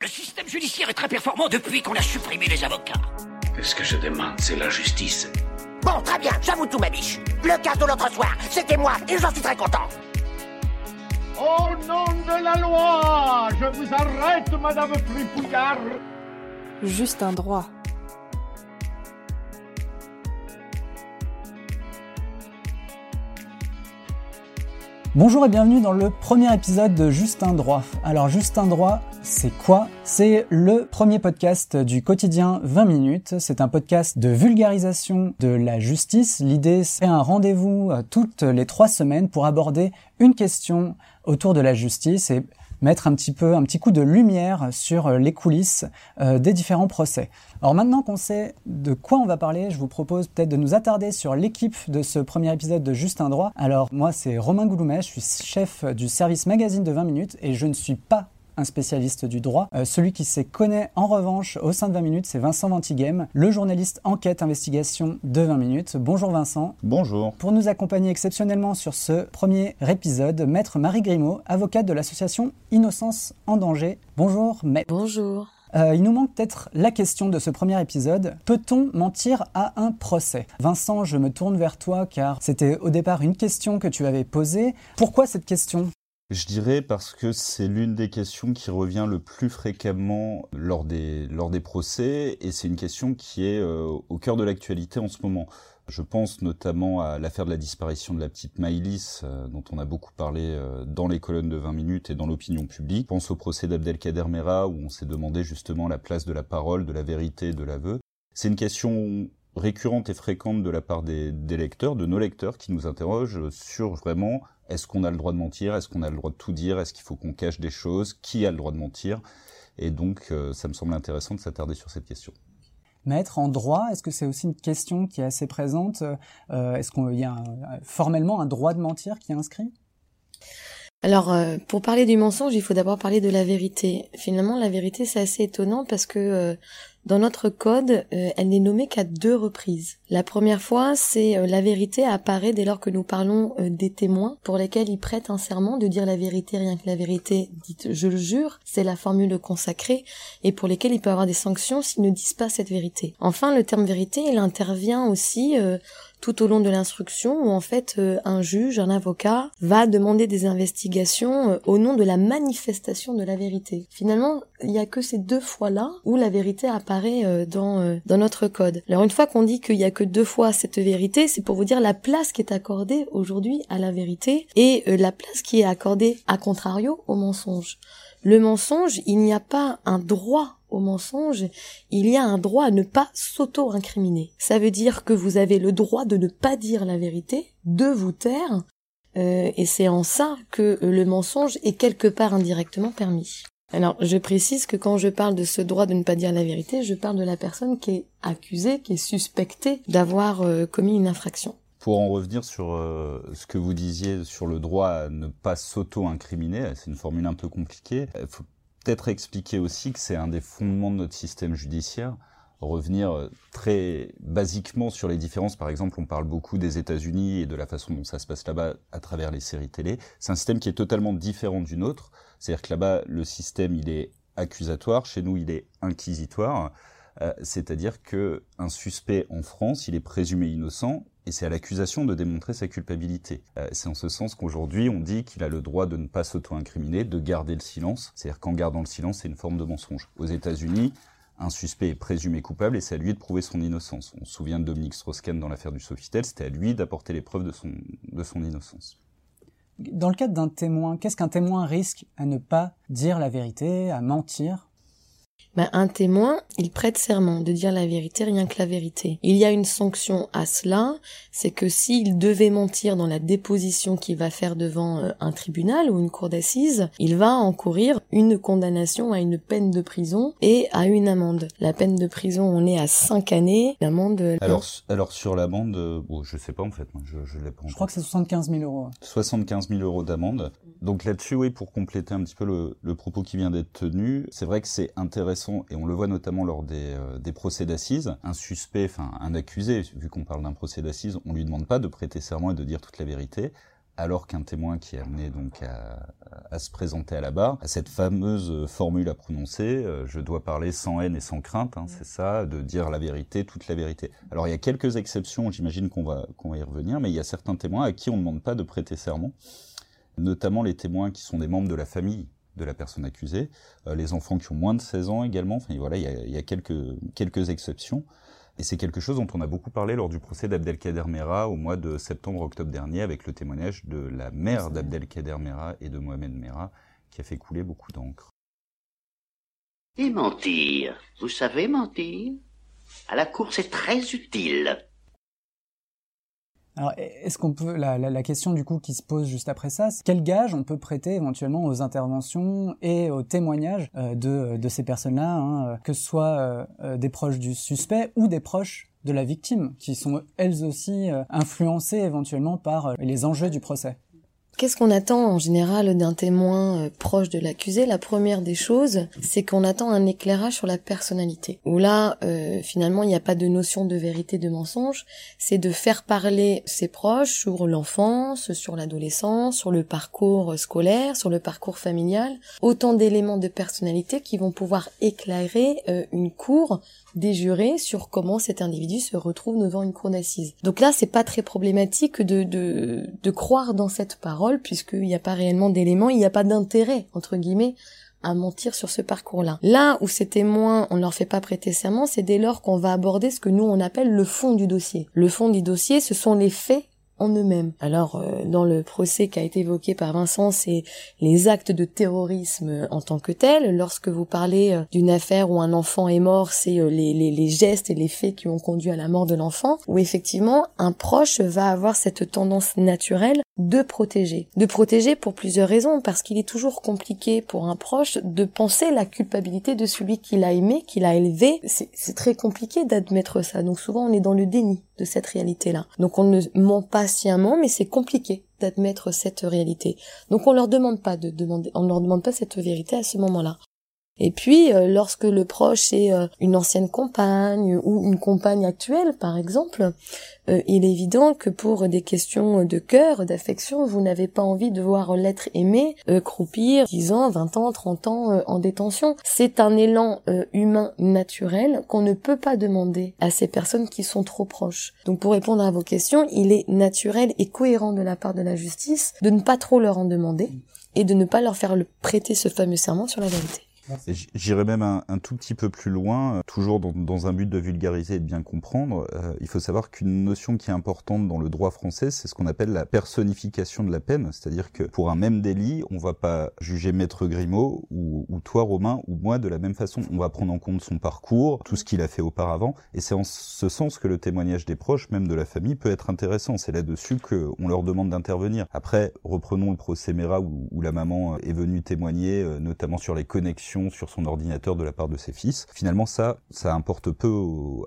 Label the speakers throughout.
Speaker 1: Le système judiciaire est très performant depuis qu'on a supprimé les avocats.
Speaker 2: Ce que je demande, c'est la justice.
Speaker 1: Bon, très bien, j'avoue tout, ma biche. Le cas de l'autre soir, c'était moi, et j'en suis très content.
Speaker 3: Au nom de la loi, je vous arrête, Madame Fripouillard.
Speaker 4: Juste un droit.
Speaker 5: Bonjour et bienvenue dans le premier épisode de Juste un droit. Alors Juste un droit, c'est quoi? C'est le premier podcast du quotidien 20 minutes. C'est un podcast de vulgarisation de la justice. L'idée, c'est un rendez-vous euh, toutes les trois semaines pour aborder une question autour de la justice et mettre un petit peu, un petit coup de lumière sur les coulisses euh, des différents procès. Alors maintenant qu'on sait de quoi on va parler, je vous propose peut-être de nous attarder sur l'équipe de ce premier épisode de Juste un droit. Alors moi c'est Romain Gouloumet, je suis chef du service magazine de 20 minutes et je ne suis pas un spécialiste du droit. Euh, celui qui s'y connaît en revanche au sein de 20 minutes, c'est Vincent Ventigame, le journaliste enquête investigation de 20 minutes. Bonjour Vincent.
Speaker 6: Bonjour.
Speaker 5: Pour nous accompagner exceptionnellement sur ce premier épisode, maître Marie Grimaud, avocate de l'association Innocence en danger. Bonjour maître.
Speaker 4: Bonjour.
Speaker 5: Euh, il nous manque peut-être la question de ce premier épisode. Peut-on mentir à un procès? Vincent, je me tourne vers toi car c'était au départ une question que tu avais posée. Pourquoi cette question?
Speaker 6: Je dirais parce que c'est l'une des questions qui revient le plus fréquemment lors des, lors des procès et c'est une question qui est euh, au cœur de l'actualité en ce moment. Je pense notamment à l'affaire de la disparition de la petite Maïlis, euh, dont on a beaucoup parlé euh, dans les colonnes de 20 minutes et dans l'opinion publique. Je pense au procès d'Abdelkader Mera, où on s'est demandé justement la place de la parole, de la vérité, de l'aveu. C'est une question récurrente et fréquente de la part des, des lecteurs, de nos lecteurs, qui nous interrogent sur vraiment est-ce qu'on a le droit de mentir, est-ce qu'on a le droit de tout dire, est-ce qu'il faut qu'on cache des choses, qui a le droit de mentir? Et donc, euh, ça me semble intéressant de s'attarder sur cette question.
Speaker 5: Maître, en droit, est-ce que c'est aussi une question qui est assez présente? Euh, Est-ce qu'il y a un, formellement un droit de mentir qui est inscrit?
Speaker 4: Alors, euh, pour parler du mensonge, il faut d'abord parler de la vérité. Finalement, la vérité, c'est assez étonnant parce que euh, dans notre code, euh, elle n'est nommée qu'à deux reprises. La première fois, c'est euh, la vérité apparaît dès lors que nous parlons euh, des témoins pour lesquels ils prêtent un serment de dire la vérité, rien que la vérité, dites je le jure, c'est la formule consacrée, et pour lesquels il peut avoir des sanctions s'ils ne disent pas cette vérité. Enfin, le terme vérité, il intervient aussi tout au long de l'instruction où en fait un juge, un avocat va demander des investigations au nom de la manifestation de la vérité. Finalement, il y a que ces deux fois-là où la vérité apparaît euh, dans dans notre code. Alors une fois qu'on dit qu'il y a que deux fois cette vérité, c'est pour vous dire la place qui est accordée aujourd'hui à la vérité et la place qui est accordée à contrario au mensonge. Le mensonge, il n'y a pas un droit au mensonge, il y a un droit à ne pas s'auto-incriminer. Ça veut dire que vous avez le droit de ne pas dire la vérité, de vous taire, euh, et c'est en ça que le mensonge est quelque part indirectement permis. Alors, je précise que quand je parle de ce droit de ne pas dire la vérité, je parle de la personne qui est accusée, qui est suspectée d'avoir euh, commis une infraction.
Speaker 6: Pour en revenir sur euh, ce que vous disiez sur le droit à ne pas s'auto-incriminer, c'est une formule un peu compliquée. Il faut peut-être expliquer aussi que c'est un des fondements de notre système judiciaire. Revenir euh, très basiquement sur les différences. Par exemple, on parle beaucoup des États-Unis et de la façon dont ça se passe là-bas à travers les séries télé. C'est un système qui est totalement différent du nôtre. C'est-à-dire que là-bas, le système, il est accusatoire. Chez nous, il est inquisitoire. Euh, c'est-à-dire que un suspect en France, il est présumé innocent et c'est à l'accusation de démontrer sa culpabilité. Euh, c'est en ce sens qu'aujourd'hui on dit qu'il a le droit de ne pas s'auto-incriminer, de garder le silence, c'est-à-dire qu'en gardant le silence c'est une forme de mensonge. Aux États-Unis, un suspect est présumé coupable et c'est à lui de prouver son innocence. On se souvient de Dominique Strauss-Kahn dans l'affaire du Sofitel, c'était à lui d'apporter les preuves de son, de son innocence.
Speaker 5: Dans le cadre d'un témoin, qu'est-ce qu'un témoin risque à ne pas dire la vérité, à mentir?
Speaker 4: Ben, un témoin, il prête serment de dire la vérité, rien que la vérité. Il y a une sanction à cela, c'est que s'il devait mentir dans la déposition qu'il va faire devant euh, un tribunal ou une cour d'assises, il va encourir une condamnation à une peine de prison et à une amende. La peine de prison, on est à 5 années. L'amende... euh,
Speaker 6: Alors, alors sur l'amende, euh, bon, je sais pas en fait, moi, je, je l'ai pas
Speaker 5: Je crois que c'est 75 000 euros.
Speaker 6: 75 000 euros d'amende. Donc là-dessus, oui, pour compléter un petit peu le, le propos qui vient d'être tenu, c'est vrai que c'est intéressant, et on le voit notamment lors des, euh, des procès d'assises. Un suspect, enfin un accusé, vu qu'on parle d'un procès d'assises, on lui demande pas de prêter serment et de dire toute la vérité, alors qu'un témoin qui est amené donc à, à se présenter à la barre, a cette fameuse formule à prononcer, euh, je dois parler sans haine et sans crainte, hein, c'est ça, de dire la vérité, toute la vérité. Alors il y a quelques exceptions, j'imagine qu'on va, qu'on va y revenir, mais il y a certains témoins à qui on ne demande pas de prêter serment, notamment les témoins qui sont des membres de la famille de la personne accusée, euh, les enfants qui ont moins de 16 ans également, enfin voilà, il y a, il y a quelques, quelques exceptions. Et c'est quelque chose dont on a beaucoup parlé lors du procès d'Abdelkader Mera au mois de septembre-octobre dernier avec le témoignage de la mère d'Abdelkader Mera et de Mohamed Mera qui a fait couler beaucoup d'encre.
Speaker 7: Et mentir. Vous savez mentir? À la cour, c'est très utile.
Speaker 5: Alors, est-ce qu'on peut la, la, la, question du coup qui se pose juste après ça, c'est quel gage on peut prêter éventuellement aux interventions et aux témoignages euh, de, de ces personnes-là, hein, que ce soit euh, des proches du suspect ou des proches de la victime, qui sont elles aussi euh, influencées éventuellement par les enjeux du procès?
Speaker 4: Qu'est-ce qu'on attend en général d'un témoin euh, proche de l'accusé? La première des choses, c'est qu'on attend un éclairage sur la personnalité. Où là, euh, finalement, il n'y a pas de notion de vérité, de mensonge. C'est de faire parler ses proches sur l'enfance, sur l'adolescence, sur le parcours scolaire, sur le parcours familial. Autant d'éléments de personnalité qui vont pouvoir éclairer euh, une cour des jurés sur comment cet individu se retrouve devant une cour d'assises. Donc là, c'est pas très problématique de, de, de croire dans cette parole puisqu'il n'y a pas réellement d'éléments, il n'y a pas d'intérêt, entre guillemets, à mentir sur ce parcours-là. Là où ces témoins, on ne leur fait pas prêter serment, c'est dès lors qu'on va aborder ce que nous on appelle le fond du dossier. Le fond du dossier, ce sont les faits en eux-mêmes. Alors, euh, dans le procès qui a été évoqué par Vincent, c'est les actes de terrorisme en tant que tels. Lorsque vous parlez euh, d'une affaire où un enfant est mort, c'est euh, les, les, gestes et les faits qui ont conduit à la mort de l'enfant, où effectivement, un proche va avoir cette tendance naturelle de protéger. De protéger pour plusieurs raisons, parce qu'il est toujours compliqué pour un proche de penser la culpabilité de celui qu'il a aimé, qu'il a élevé. C'est très compliqué d'admettre ça. Donc souvent, on est dans le déni de cette réalité-là. Donc on ne ment pas sciemment, mais c'est compliqué d'admettre cette réalité. Donc on leur demande pas de demander, on leur demande pas cette vérité à ce moment-là. Et puis, euh, lorsque le proche est euh, une ancienne compagne ou une compagne actuelle, par exemple, euh, il est évident que pour des questions de cœur, d'affection, vous n'avez pas envie de voir l'être aimé croupir 10 ans, 20 ans, 30 ans en détention. C'est un élan humain naturel qu'on ne peut pas demander à ces personnes qui sont trop proches. Donc pour répondre à vos questions, il est naturel et cohérent de la part de la justice de ne pas trop leur en demander et de ne pas leur faire prêter ce fameux serment sur la vérité.
Speaker 6: J'irais même un, tout petit peu plus loin, euh, toujours dans, un but de vulgariser et de bien comprendre. Euh, il faut savoir qu'une notion qui est importante dans le droit français, c'est ce qu'on appelle la personnification de la peine. C'est-à-dire que pour un même délit, on va pas juger Maître Grimaud ou, toi Romain ou moi de la même façon. On va prendre en compte son parcours, tout ce qu'il a fait auparavant. Et c'est en ce sens que le témoignage des proches, même de la famille, peut être intéressant. C'est là-dessus qu'on leur demande d'intervenir. Après, reprenons le procès Mera où, la maman est venue témoigner, euh, notamment sur les connexions sur son ordinateur de la part de ses fils. Finalement, ça, ça importe peu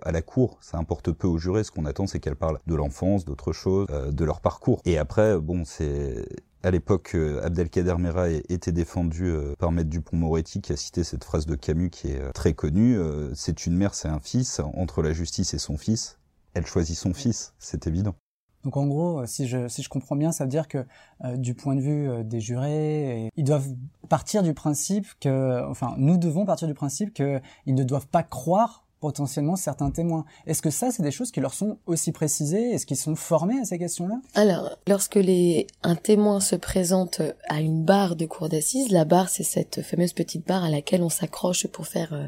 Speaker 6: à la cour, ça importe peu aux jurés. Ce qu'on attend, c'est qu'elles parlent de l'enfance, d'autres choses, euh, de leur parcours. Et après, bon, c'est à l'époque, euh, Abdelkader Mera était défendu euh, par Maître Dupont-Moretti qui a cité cette phrase de Camus qui est très connue. C'est une mère, c'est un fils. Entre la justice et son fils, elle choisit son fils. C'est évident.
Speaker 5: Donc en gros, si je, si je comprends bien, ça veut dire que euh, du point de vue euh, des jurés, ils doivent partir du principe que, enfin, nous devons partir du principe qu'ils ne doivent pas croire potentiellement certains témoins. Est-ce que ça, c'est des choses qui leur sont aussi précisées? Est-ce qu'ils sont formés à ces questions-là?
Speaker 4: Alors, lorsque les, un témoin se présente à une barre de cour d'assises, la barre, c'est cette fameuse petite barre à laquelle on s'accroche pour faire euh,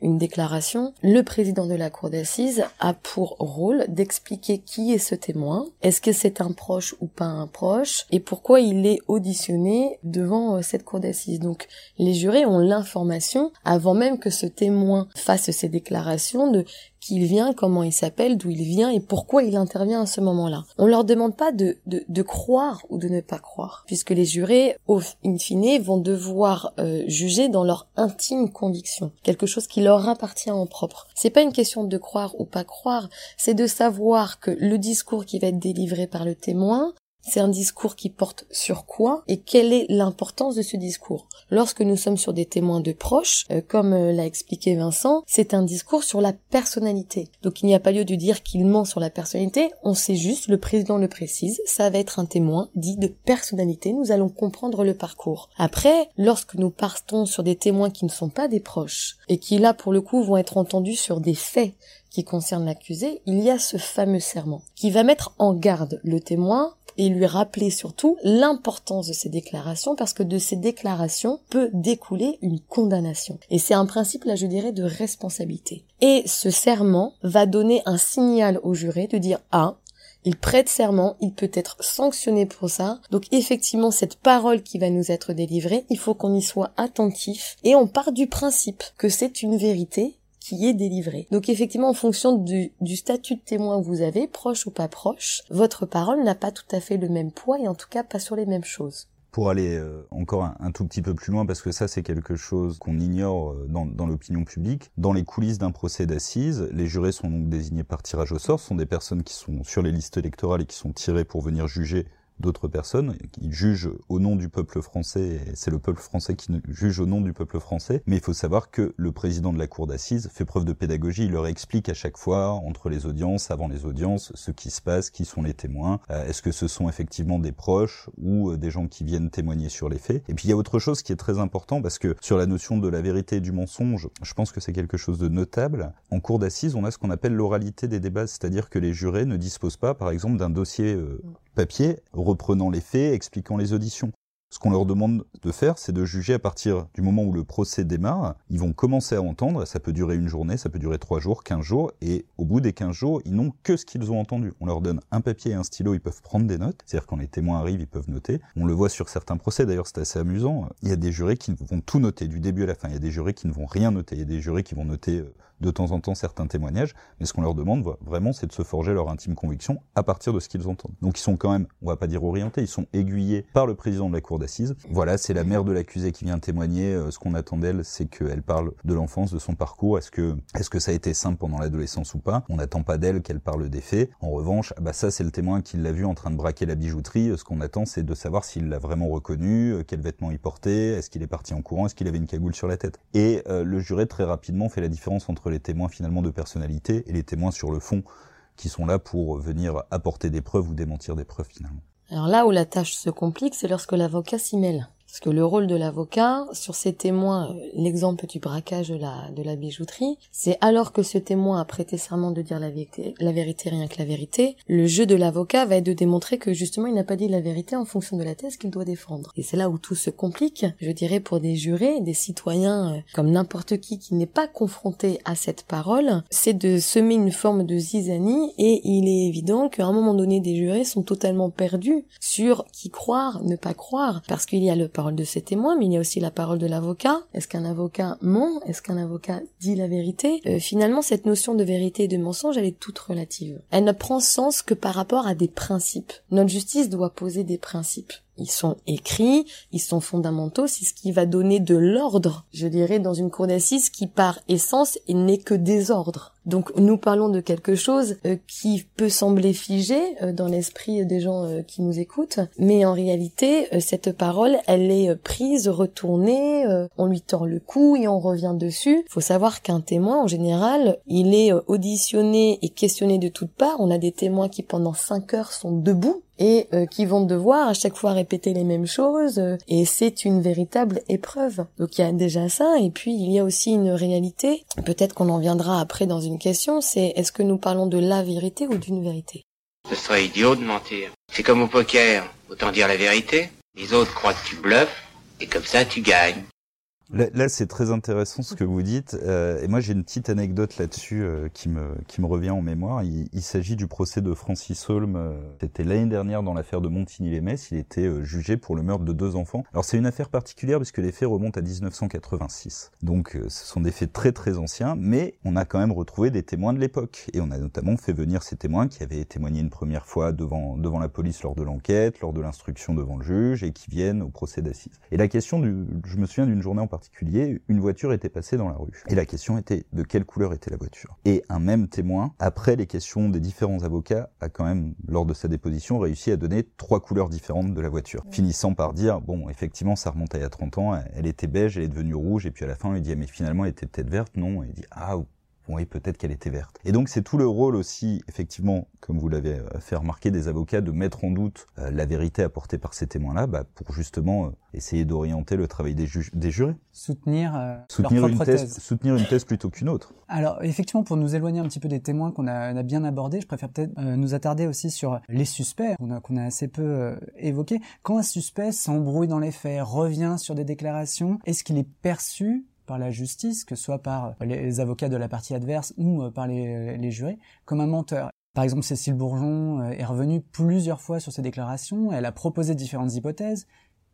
Speaker 4: une déclaration. Le président de la cour d'assises a pour rôle d'expliquer qui est ce témoin, est-ce que c'est un proche ou pas un proche, et pourquoi il est auditionné devant euh, cette cour d'assises. Donc, les jurés ont l'information avant même que ce témoin fasse ses déclarations de qui vient, comment il s'appelle, d'où il vient et pourquoi il intervient à ce moment-là. On leur demande pas de, de, de, croire ou de ne pas croire, puisque les jurés, au in fine, vont devoir euh, juger dans leur intime conviction, quelque chose qui leur appartient en propre. C'est pas une question de croire ou pas croire, c'est de savoir que le discours qui va être délivré par le témoin c'est un discours qui porte sur quoi et quelle est l'importance de ce discours? Lorsque nous sommes sur des témoins de proches, euh, comme euh, l'a expliqué Vincent, c'est un discours sur la personnalité. Donc il n'y a pas lieu de dire qu'il ment sur la personnalité, on sait juste, le président le précise, ça va être un témoin dit de personnalité, nous allons comprendre le parcours. Après, lorsque nous partons sur des témoins qui ne sont pas des proches, et qui là pour le coup vont être entendus sur des faits qui concernent l'accusé, il y a ce fameux serment qui va mettre en garde le témoin et lui rappeler surtout l'importance de ces déclarations parce que de ces déclarations peut découler une condamnation. Et c'est un principe, là, je dirais, de responsabilité. Et ce serment va donner un signal au juré de dire, ah, il prête serment, il peut être sanctionné pour ça. Donc effectivement, cette parole qui va nous être délivrée, il faut qu'on y soit attentif. Et on part du principe que c'est une vérité qui est délivré. Donc effectivement, en fonction du, statut de témoin que vous avez, proche ou pas proche, votre parole n'a pas tout à fait le même poids et en tout cas pas sur les mêmes choses
Speaker 6: pour aller euh, encore un, tout petit peu plus loin, parce que ça c'est quelque chose qu'on ignore euh, dans, dans l'opinion publique, dans les coulisses d'un procès d'assises, les jurés sont donc désignés par tirage au sort, ce sont des personnes qui sont sur les listes électorales et qui sont tirées pour venir juger d'autres personnes qui jugent au nom du peuple français, c'est le peuple français qui juge au nom du peuple français, mais il faut savoir que le président de la cour d'assises fait preuve de pédagogie, il leur explique à chaque fois, entre les audiences, avant les audiences, ce qui se passe, qui sont les témoins, euh, est-ce que ce sont effectivement des proches ou euh, des gens qui viennent témoigner sur les faits? Et puis il y a autre chose qui est très important, parce que sur la notion de la vérité et du mensonge, je pense que c'est quelque chose de notable. En cour d'assises, on a ce qu'on appelle l'oralité des débats, c'est-à-dire que les jurés ne disposent pas, par exemple, d'un dossier euh, papier reprenant les faits, expliquant les auditions. Ce qu'on leur demande de faire, c'est de juger à partir du moment où le procès démarre. Ils vont commencer à entendre, ça peut durer une journée, ça peut durer trois jours, quinze jours, et au bout des quinze jours, ils n'ont que ce qu'ils ont entendu. On leur donne un papier et un stylo, ils peuvent prendre des notes, c'est-à-dire quand les témoins arrivent, ils peuvent noter. On le voit sur certains procès, d'ailleurs c'est assez amusant. Il y a des jurés qui vont tout noter du début à la fin, il y a des jurés qui ne vont rien noter, il y a des jurés qui vont noter euh, de temps en temps certains témoignages, mais ce qu'on leur demande vraiment, c'est de se forger leur intime conviction à partir de ce qu'ils entendent. Donc ils sont quand même, on va pas dire orientés, ils sont aiguillés par le président de la cour d'assises. Voilà, c'est la mère de l'accusé qui vient témoigner. Euh, ce qu'on attend d'elle, c'est qu'elle parle de l'enfance, de son parcours. Est-ce que, ça a été simple pendant l'adolescence ou pas? On n'attend pas d'elle qu'elle parle des faits. En revanche, bah ça, c'est le témoin qui l'a vu en train de braquer la bijouterie. Ce qu'on attend, c'est de savoir s'il l'a vraiment reconnu, euh, quels vêtements il portait, est-ce qu'il est parti en courant, est-ce qu'il avait une cagoule sur la tête? Et euh, le juré très rapidement fait la différence entre les témoins finalement de personnalité et les témoins sur le fond qui sont là pour venir apporter des preuves ou démentir des preuves finalement.
Speaker 4: Alors là où la tâche se complique, c'est lorsque l'avocat s'y mêle. Parce que le rôle de l'avocat, sur ces témoins, euh, l'exemple du braquage de la, de bijouterie, c'est alors que ce témoin a prêté serment de dire la vérité, la vérité rien que la vérité, le jeu de l'avocat va être de démontrer que justement il n'a pas dit la vérité en fonction de la thèse qu'il doit défendre. Et c'est là où tout se complique, je dirais pour des jurés, des citoyens euh, comme n'importe qui qui n'est pas confronté à cette parole, c'est de semer une forme de zizanie et il est évident qu'à un moment donné des jurés sont totalement perdus sur qui croire, ne pas croire, parce qu'il y a le parole de ses témoins, mais il y a aussi la parole de l'avocat. Est-ce qu'un avocat ment? Est-ce qu'un avocat dit la vérité? Euh, Finalement, cette notion de vérité et de mensonge, elle est toute relative. Elle ne prend sens que par rapport à des principes. Notre justice doit poser des principes. Ils sont écrits, ils sont fondamentaux, c'est ce qui va donner de l'ordre, je dirais, dans une cour d'assises qui par essence n'est que désordre. Donc nous parlons de quelque chose euh, qui peut sembler figé euh, dans l'esprit des gens euh, qui nous écoutent, mais en réalité cette parole elle est prise, retournée, on lui tord le cou et on revient dessus. Faut savoir qu'un témoin en général il est auditionné et questionné de toutes parts. On a des témoins qui pendant cinq heures sont debout et euh, qui vont devoir à chaque fois répéter les mêmes choses euh, et c'est une véritable épreuve. Donc il y a déjà ça et puis il y a aussi une réalité, peut-être qu'on en viendra après dans une question, c'est est-ce que nous parlons de la vérité ou d'une vérité?
Speaker 8: Ce serait idiot de mentir. C'est comme au poker, autant dire la vérité. Les autres croient que tu bluffes et comme ça tu gagnes.
Speaker 6: Là, c'est très intéressant ce que vous dites. Euh, et moi, j'ai une petite anecdote là-dessus euh, qui, me, qui me revient en mémoire. Il, il s'agit du procès de Francis Holm. Euh, C'était l'année dernière dans l'affaire de Montigny-les-Metz. Il était euh, jugé pour le meurtre de deux enfants. Alors, c'est une affaire particulière puisque les faits remontent à 1986. Donc, euh, ce sont des faits très très anciens, mais on a quand même retrouvé des témoins de l'époque. Et on a notamment fait venir ces témoins qui avaient témoigné une première fois devant, devant la police lors de l'enquête, lors de l'instruction devant le juge, et qui viennent au procès d'assises. Et la question du... Je me souviens d'une journée en particulier particulier, une voiture était passée dans la rue. Et la question était de quelle couleur était la voiture? Et un même témoin, après les questions des différents avocats, a quand même, lors de sa déposition, réussi à donner trois couleurs différentes de la voiture. Finissant par dire, bon, effectivement, ça remonte à il y a 30 ans, elle était beige, elle est devenue rouge, et puis à la fin, on lui dit, mais finalement, elle était peut-être verte, non, et il dit, ah, oui, peut-être qu'elle était verte. Et donc c'est tout le rôle aussi, effectivement, comme vous l'avez fait remarquer, des avocats de mettre en doute euh, la vérité apportée par ces témoins-là, bah, pour justement euh, essayer d'orienter le travail des, ju des jurés.
Speaker 5: Soutenir, euh,
Speaker 6: soutenir,
Speaker 5: leur
Speaker 6: une thèse,
Speaker 5: thèse.
Speaker 6: soutenir une thèse plutôt qu'une autre.
Speaker 5: Alors effectivement, pour nous éloigner un petit peu des témoins qu'on a, bien abordés, je préfère peut-être euh, nous attarder aussi sur les suspects qu'on a, assez peu euh, évoqués. Quand un suspect s'embrouille dans les faits, revient sur des déclarations, est-ce qu'il est perçu par la justice, que ce soit par les avocats de la partie adverse ou par les, les jurés, comme un menteur. Par exemple, Cécile Bourgeon euh, est revenue plusieurs fois sur ses déclarations, elle a proposé différentes hypothèses,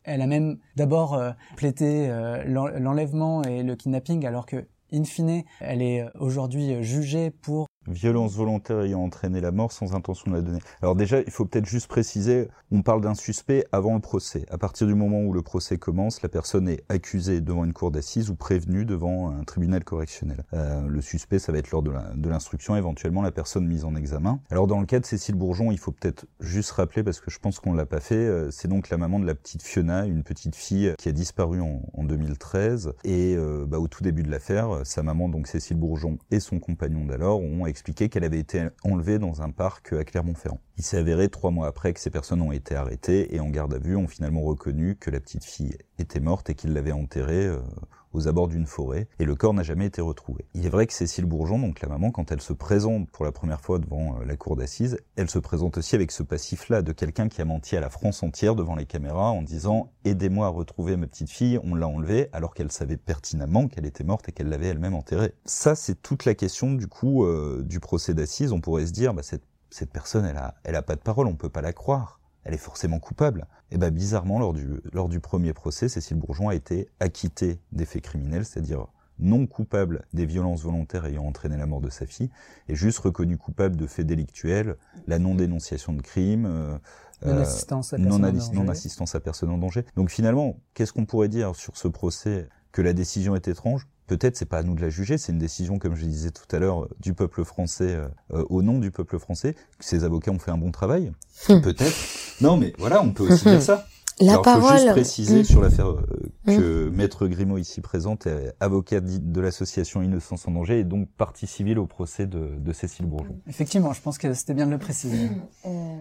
Speaker 5: elle a même d'abord euh, plaidé euh, l'enlèvement et le kidnapping alors que, in fine, elle est aujourd'hui jugée pour
Speaker 6: Violence volontaire ayant entraîné la mort sans intention de la donner. Alors déjà, il faut peut-être juste préciser, on parle d'un suspect avant le procès. À partir du moment où le procès commence, la personne est accusée devant une cour d'assises ou prévenue devant un tribunal correctionnel. Euh, le suspect, ça va être lors de l'instruction, éventuellement la personne mise en examen. Alors dans le cas de Cécile Bourgeon, il faut peut-être juste rappeler, parce que je pense qu'on l'a pas fait, euh, c'est donc la maman de la petite Fiona, une petite fille qui a disparu en, en 2013. Et euh, bah, au tout début de l'affaire, sa maman, donc Cécile Bourgeon, et son compagnon d'alors ont expliqué qu'elle avait été enlevée dans un parc à Clermont-Ferrand. Il s'est avéré trois mois après que ces personnes ont été arrêtées et en garde à vue ont finalement reconnu que la petite fille était morte et qu'ils l'avaient enterrée euh, aux abords d'une forêt, et le corps n'a jamais été retrouvé. Il est vrai que Cécile Bourgeon, donc la maman, quand elle se présente pour la première fois devant euh, la cour d'assises, elle se présente aussi avec ce passif-là de quelqu'un qui a menti à la France entière devant les caméras en disant « Aidez-moi à retrouver ma petite fille, on l'a enlevée », alors qu'elle savait pertinemment qu'elle était morte et qu'elle l'avait elle-même enterrée. Ça, c'est toute la question du coup euh, du procès d'assises. On pourrait se dire bah, cette, cette personne, elle a, elle a pas de parole, on peut pas la croire elle est forcément coupable. Et ben bizarrement, lors du, lors du premier procès, Cécile Bourgeon a été acquittée des faits criminels, c'est-à-dire non coupable des violences volontaires ayant entraîné la mort de sa fille, et juste reconnue coupable de faits délictuels, la non-dénonciation de crimes, euh,
Speaker 5: non-assistance à,
Speaker 6: non, non assistance à personne en danger. Donc finalement, qu'est-ce qu'on pourrait dire sur ce procès Que la décision est étrange? Peut-être c'est pas à nous de la juger, c'est une décision, comme je disais tout à l'heure, du peuple français euh, au nom du peuple français. Que ces avocats ont fait un bon travail, peut-être. Non, mais voilà, on peut aussi dire ça.
Speaker 4: La
Speaker 6: Alors,
Speaker 4: parole.
Speaker 6: Faut juste préciser mmh. sur l'affaire euh, que mmh. Maître Grimaud ici présente est avocat de l'association Innocence en danger et donc partie civile au procès de, de Cécile Bourgeon.
Speaker 5: Effectivement, je pense que c'était bien de le préciser.
Speaker 4: Euh,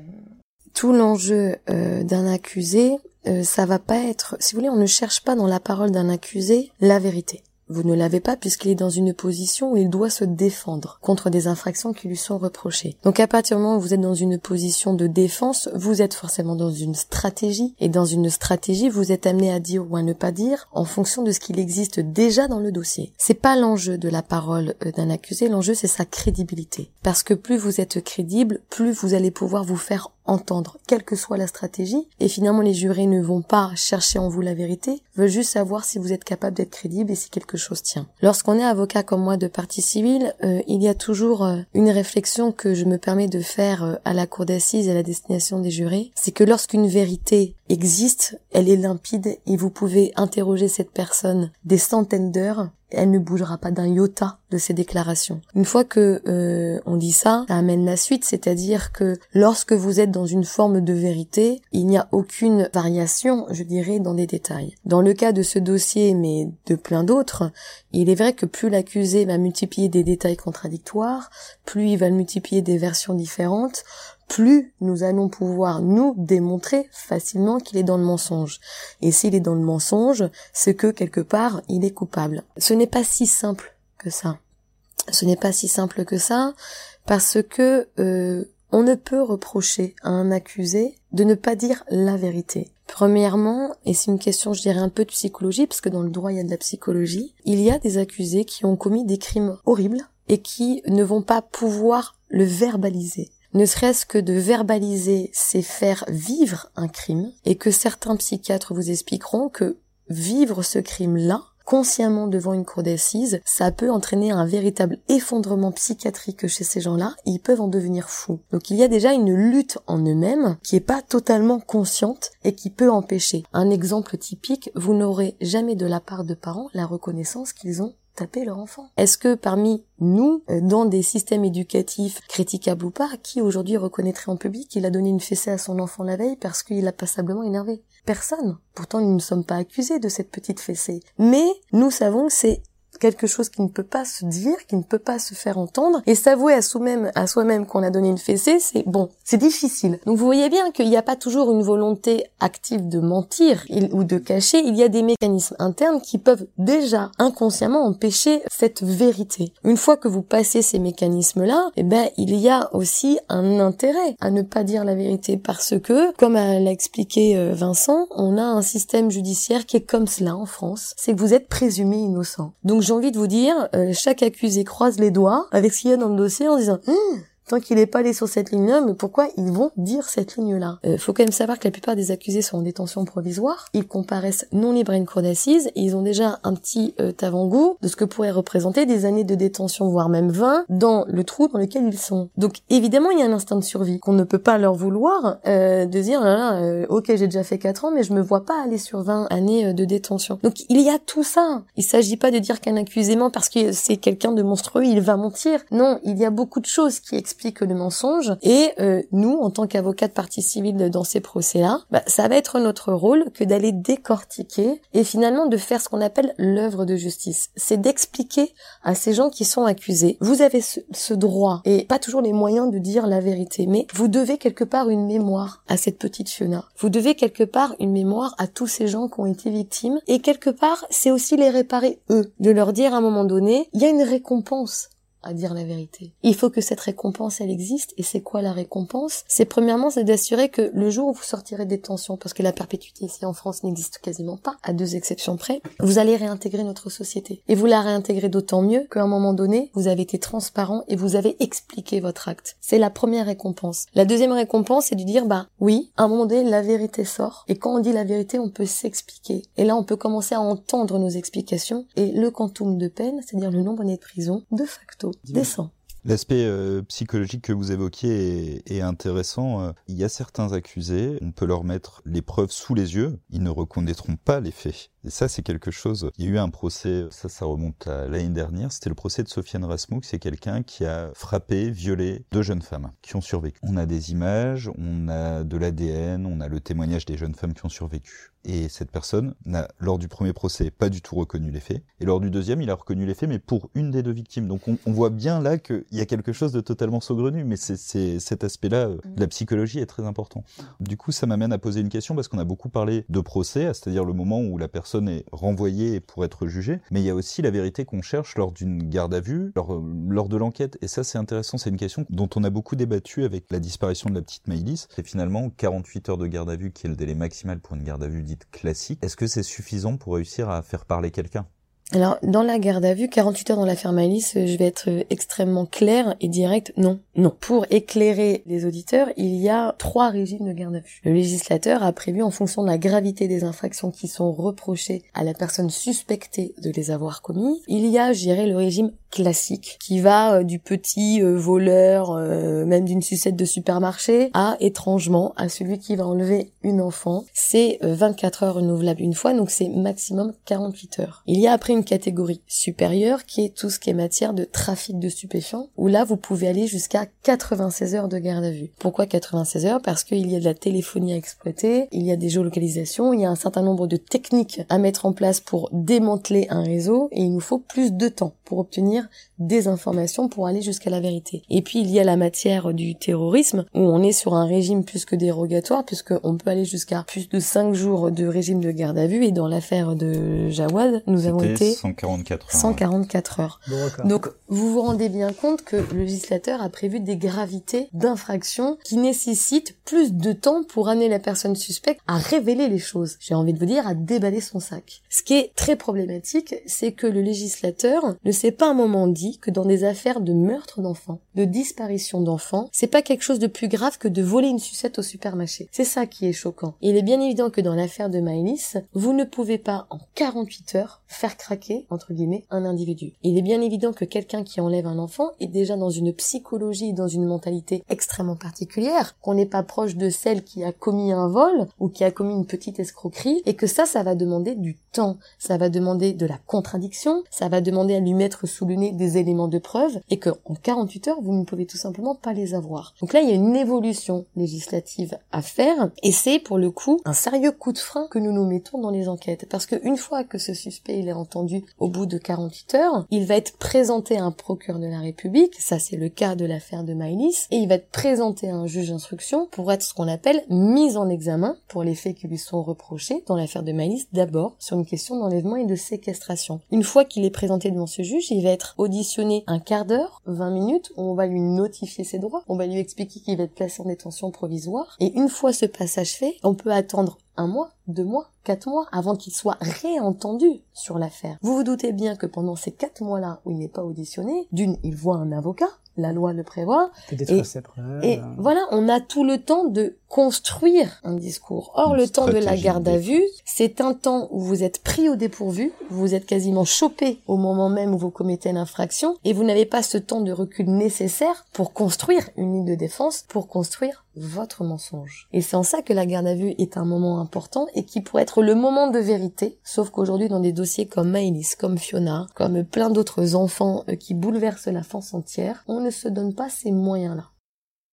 Speaker 4: tout l'enjeu euh, d'un accusé, euh, ça va pas être, si vous voulez, on ne cherche pas dans la parole d'un accusé la vérité. Vous ne l'avez pas puisqu'il est dans une position où il doit se défendre contre des infractions qui lui sont reprochées. Donc à partir du moment où vous êtes dans une position de défense, vous êtes forcément dans une stratégie et dans une stratégie, vous êtes amené à dire ou à ne pas dire en fonction de ce qu'il existe déjà dans le dossier. C'est pas l'enjeu de la parole d'un accusé, l'enjeu c'est sa crédibilité. Parce que plus vous êtes crédible, plus vous allez pouvoir vous faire entendre, quelle que soit la stratégie. Et finalement, les jurés ne vont pas chercher en vous la vérité, veulent juste savoir si vous êtes capable d'être crédible et si quelque chose tient. Lorsqu'on est avocat comme moi de partie civile, euh, il y a toujours euh, une réflexion que je me permets de faire euh, à la cour d'assises et à la destination des jurés, c'est que lorsqu'une vérité existe, elle est limpide et vous pouvez interroger cette personne des centaines d'heures elle ne bougera pas d'un iota de ses déclarations. Une fois que euh, on dit ça, ça amène la suite, c'est-à-dire que lorsque vous êtes dans une forme de vérité, il n'y a aucune variation, je dirais, dans des détails. Dans le cas de ce dossier, mais de plein d'autres, il est vrai que plus l'accusé va multiplier des détails contradictoires, plus il va multiplier des versions différentes, plus nous allons pouvoir nous démontrer facilement qu'il est dans le mensonge. Et s'il est dans le mensonge, c'est que quelque part, il est coupable. Ce n'est pas si simple que ça. Ce n'est pas si simple que ça parce que euh, on ne peut reprocher à un accusé de ne pas dire la vérité. Premièrement, et c'est une question, je dirais, un peu de psychologie, parce que dans le droit, il y a de la psychologie, il y a des accusés qui ont commis des crimes horribles et qui ne vont pas pouvoir le verbaliser. Ne serait-ce que de verbaliser, c'est faire vivre un crime, et que certains psychiatres vous expliqueront que vivre ce crime-là, consciemment devant une cour d'assises, ça peut entraîner un véritable effondrement psychiatrique chez ces gens-là, ils peuvent en devenir fous. Donc il y a déjà une lutte en eux-mêmes qui est pas totalement consciente et qui peut empêcher. Un exemple typique, vous n'aurez jamais de la part de parents la reconnaissance qu'ils ont taper leur enfant Est-ce que parmi nous, euh, dans des systèmes éducatifs critiquables ou pas, qui aujourd'hui reconnaîtrait en public qu'il a donné une fessée à son enfant la veille parce qu'il l'a passablement énervé? Personne. Pourtant, nous ne sommes pas accusés de cette petite fessée. Mais nous savons que c'est quelque chose qui ne peut pas se dire, qui ne peut pas se faire entendre, et s'avouer à soi-même, qu'on a donné une fessée, c'est bon, c'est difficile. Donc vous voyez bien qu'il n'y a pas toujours une volonté active de mentir ou de cacher, il y a des mécanismes internes qui peuvent déjà inconsciemment empêcher cette vérité. Une fois que vous passez ces mécanismes-là, eh ben il y a aussi un intérêt à ne pas dire la vérité parce que, comme l'a expliqué euh, Vincent, on a un système judiciaire qui est comme cela en France, c'est que vous êtes présumé innocent. Donc j'ai envie de vous dire, euh, chaque accusé croise les doigts avec ce qu'il y a dans le dossier en disant hum, tant qu'il n'est pas allé sur cette ligne-là, mais pourquoi ils vont dire cette ligne-là? Euh, Faut quand même savoir que la plupart des accusés sont en détention provisoire, ils comparaissent non libres à une cour d'assises, ils ont déjà un petit euh, avant-goût de ce que pourrait représenter des années de détention, voire même 20, dans le trou dans lequel ils sont. Donc évidemment, il y a un instinct de survie qu'on ne peut pas leur vouloir euh, de dire, là, euh, ok, j'ai déjà fait 4 ans, mais je me vois pas aller sur 20 années euh, de détention. Donc il y a tout ça. Il s'agit pas de dire qu'un accusé ment parce que c'est quelqu'un de monstrueux, il va mentir. Non, il y a beaucoup de choses qui expliquent explique le mensonge. Et euh, nous, en tant qu'avocats de partie civile dans ces procès-là, bah, ça va être notre rôle que d'aller décortiquer et finalement de faire ce qu'on appelle l'œuvre de justice. C'est d'expliquer à ces gens qui sont accusés, vous avez ce, ce droit et pas toujours les moyens de dire la vérité, mais vous devez quelque part une mémoire à cette petite Fiona. Vous devez quelque part une mémoire à tous ces gens qui ont été victimes et quelque part c'est aussi les réparer eux, de leur dire à un moment donné, il y a une récompense dire la vérité. Il faut que cette récompense, elle existe. Et c'est quoi la récompense? C'est premièrement, c'est d'assurer que le jour où vous sortirez des tensions, parce que la perpétuité ici en France n'existe quasiment pas, à deux exceptions près, vous allez réintégrer notre société. Et vous la réintégrez d'autant mieux qu'à un moment donné, vous avez été transparent et vous avez expliqué votre acte. C'est la première récompense. La deuxième récompense, c'est de dire, bah oui, à un moment donné, la vérité sort. Et quand on dit la vérité, on peut s'expliquer. Et là, on peut commencer à entendre nos explications. Et le quantum de peine, c'est-à-dire le nombre d'années de prison, de facto, descend.
Speaker 6: L'aspect euh, psychologique que vous évoquiez est, est intéressant. Euh, il y a certains accusés, on peut leur mettre les preuves sous les yeux, ils ne reconnaîtront pas les faits. Et ça, c'est quelque chose. Il y a eu un procès, ça, ça remonte à l'année dernière, c'était le procès de Sofiane Rasmouk, c'est quelqu'un qui a frappé, violé deux jeunes femmes qui ont survécu. On a des images, on a de l'ADN, on a le témoignage des jeunes femmes qui ont survécu. Et cette personne n'a, lors du premier procès, pas du tout reconnu les faits. Et lors du deuxième, il a reconnu les faits, mais pour une des deux victimes. Donc on, on voit bien là qu'il y a quelque chose de totalement saugrenu, mais c'est cet aspect-là, euh, la psychologie est très important. Du coup, ça m'amène à poser une question, parce qu'on a beaucoup parlé de procès, c'est-à-dire le moment où la personne est renvoyée pour être jugée, mais il y a aussi la vérité qu'on cherche lors d'une garde à vue, lors, euh, lors de l'enquête. Et ça, c'est intéressant, c'est une question dont on a beaucoup débattu avec la disparition de la petite Maïlis. C'est finalement 48 heures de garde à vue qui est le délai maximal pour une garde à vue dite classique. Est-ce que c'est suffisant pour réussir à faire parler quelqu'un?
Speaker 4: Alors, dans la garde à vue, 48 heures dans l'affaire Malice, euh, je vais être euh, extrêmement clair et direct. Non, non. Pour éclairer les auditeurs, il y a trois régimes de garde à vue. Le législateur a prévu, en fonction de la gravité des infractions qui sont reprochées à la personne suspectée de les avoir commis, il y a, je dirais, le régime classique qui va euh, du petit voleur, même d'une sucette de supermarché, à étrangement à celui qui va enlever une enfant. C'est 24 heures renouvelables une fois, donc c'est maximum 48 heures. Il y a après une catégorie supérieure qui est tout ce qui est matière de trafic de stupéfiants, où là vous pouvez aller jusqu'à 96 heures de garde à vue. Pourquoi 96 heures? Parce qu'il y a de la téléphonie à exploiter, il y a des géolocalisations, il y a un certain nombre de techniques à mettre en place pour démanteler un réseau, et il nous faut plus de temps pour obtenir des informations pour aller jusqu'à la vérité. Et puis il y a la matière du terrorisme, où on est sur un régime plus que dérogatoire, puisqu'on peut aller jusqu'à plus de 5 jours de régime de garde à vue, et dans l'affaire de Jawad, nous avons été
Speaker 6: 144
Speaker 4: heures. 144 heures. Donc vous vous rendez bien compte que le législateur a prévu des gravités d'infraction qui nécessitent plus de temps pour amener la personne suspecte à révéler les choses. J'ai envie de vous dire à déballer son sac. Ce qui est très problématique, c'est que le législateur ne s'est pas un moment dit que dans des affaires de meurtre d'enfants, de disparition d'enfants, c'est pas quelque chose de plus grave que de voler une sucette au supermarché. C'est ça qui est choquant. il est bien évident que dans l'affaire de Maëlys, vous ne pouvez pas en 48 heures faire craquer, entre guillemets, un individu. Il est bien évident que quelqu'un qui enlève un enfant est déjà dans une psychologie, dans une mentalité extrêmement particulière, qu'on n'est pas proche de celle qui a commis un vol ou qui a commis une petite escroquerie, et que ça, ça va demander du temps, ça va demander de la contradiction, ça va demander à lui mettre sous le nez des éléments de preuve, et que en 48 heures, vous ne pouvez tout simplement pas les avoir. Donc là, il y a une évolution législative à faire, et c'est pour le coup un sérieux coup de frein que nous nous mettons dans les enquêtes, parce que une fois que ce suspect il est entendu au bout de 48 heures, il va être présenté à un procureur de la République, ça c'est le cas de l'affaire de Maïlis, et il va être présenté à un juge d'instruction pour être ce qu'on appelle mis en examen pour les faits qui lui sont reprochés dans l'affaire de Maïlis, d'abord sur une question d'enlèvement et de séquestration. Une fois qu'il est présenté devant ce juge, il va être auditionné un quart d'heure, 20 minutes, on va lui notifier ses droits, on va lui expliquer qu'il va être placé en détention provisoire, et une fois ce passage fait, on peut attendre un mois, deux mois, quatre mois avant qu'il soit réentendu sur l'affaire. Vous vous doutez bien que pendant ces quatre mois-là où il n'est pas auditionné, d'une, il voit un avocat, la loi le prévoit.
Speaker 5: Et,
Speaker 4: et, voilà, on a tout le temps de construire un discours. Or, le temps de la garde à vue, c'est un temps où vous êtes pris au dépourvu, vous êtes quasiment chopé au moment même où vous commettez l'infraction, et vous n'avez pas ce temps de recul nécessaire pour construire une ligne de défense, pour construire votre mensonge. Et c'est en ça que la garde à vue est un moment important et qui pourrait être le moment de vérité, sauf qu'aujourd'hui dans des dossiers comme Maëlys, comme Fiona, comme plein d'autres enfants euh, qui bouleversent la France entière, on ne se donne pas ces moyens-là.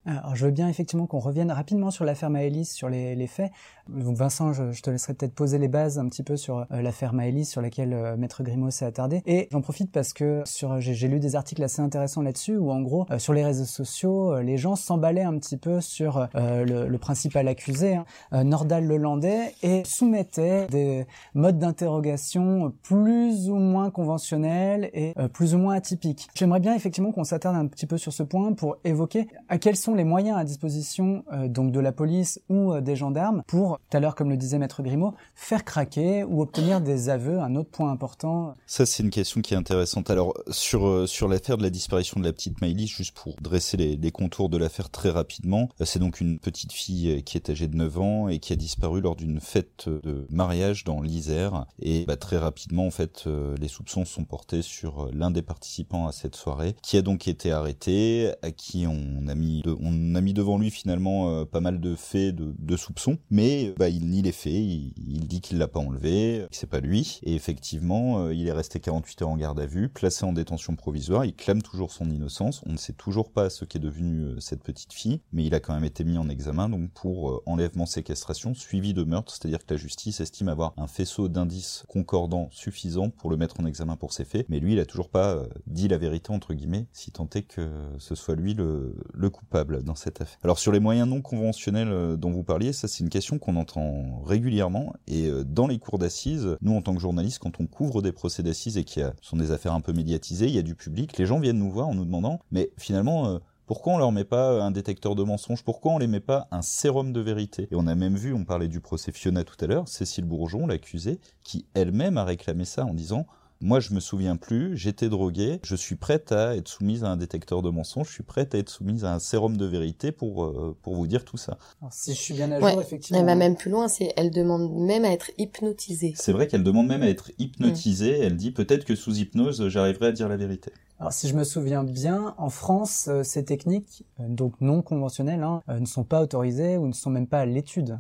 Speaker 5: Alors, je veux bien effectivement qu'on revienne rapidement sur l'affaire Maëlys, sur les, les faits. Donc, Vincent, je, je te laisserai peut-être poser les bases un petit peu sur euh, l'affaire Maëlys, sur laquelle euh, Maître Grimaud s'est attardé. Et j'en profite parce que sur j'ai lu des articles assez intéressants là-dessus, où en gros, euh, sur les réseaux sociaux, les gens s'emballaient un petit peu sur le, le, principal accusé, hein, Nordal Lelandais, et soumettaient des modes d'interrogation plus ou moins conventionnels et plus ou moins atypiques. J'aimerais bien effectivement qu'on s'attarde un petit peu sur ce point pour évoquer à quels sont les moyens à disposition euh, donc de la police ou euh, des gendarmes pour, tout à l'heure comme le disait Maître Grimaud, faire craquer ou obtenir des aveux, un autre point important.
Speaker 6: Ça c'est une question qui est intéressante. Alors sur, euh, sur l'affaire de la disparition de la petite Maïlis, juste pour dresser les, contours de l'affaire très rapidement, c'est donc une petite fille qui est âgée de 9 ans et qui a disparu lors d'une fête de mariage dans l'Isère. Et bah, très rapidement en fait les soupçons sont portés sur l'un des participants à cette soirée qui a donc été arrêté, à qui on a mis on a mis devant lui finalement euh, pas mal de faits, de, de soupçons, mais bah, il nie les faits, il, dit qu'il l'a pas enlevé, que c'est pas lui, et effectivement, euh, il est resté 48 heures en garde à vue, placé en détention provisoire, il clame toujours son innocence, on ne sait toujours pas ce qu'est devenu euh, cette petite fille, mais il a quand même été mis en examen donc pour enlèvement séquestration suivi de meurtre, c'est-à-dire que la justice estime avoir un faisceau d'indices concordants suffisant pour le mettre en examen pour ces faits, mais lui il a toujours pas dit la vérité entre guillemets, si tant est que ce soit lui le, le coupable dans cette affaire. Alors sur les moyens non conventionnels euh, dont vous parliez, ça c'est une question qu'on entend régulièrement et euh, dans les cours d'assises, nous en tant que journalistes, quand on couvre des procès d'assises et a, sont des affaires un peu médiatisées, il y a du public, les gens viennent nous voir en nous demandant, mais finalement euh, pourquoi on leur met pas un détecteur de mensonges? Pourquoi on les met pas un sérum de vérité? Et on a même vu, on parlait du procès Fiona tout à l'heure, Cécile Bourgeon, l'accusée, qui elle-même a réclamé ça en disant moi, je me souviens plus, j'étais droguée, je suis prête à être soumise à un détecteur de mensonges, je suis prête à être soumise à un sérum de vérité pour, euh, pour vous dire tout ça.
Speaker 5: Alors, si je suis bien à jour, effectivement.
Speaker 4: Elle va même plus loin, c'est elle demande même à être hypnotisée.
Speaker 6: C'est vrai qu'elle demande même à être hypnotisée, elle dit peut-être que sous hypnose, j'arriverai à dire la vérité.
Speaker 5: Alors si je me souviens bien, en France, euh, ces techniques, euh, donc non conventionnelles, hein, ne sont pas autorisées ou ne sont même pas à l'étude.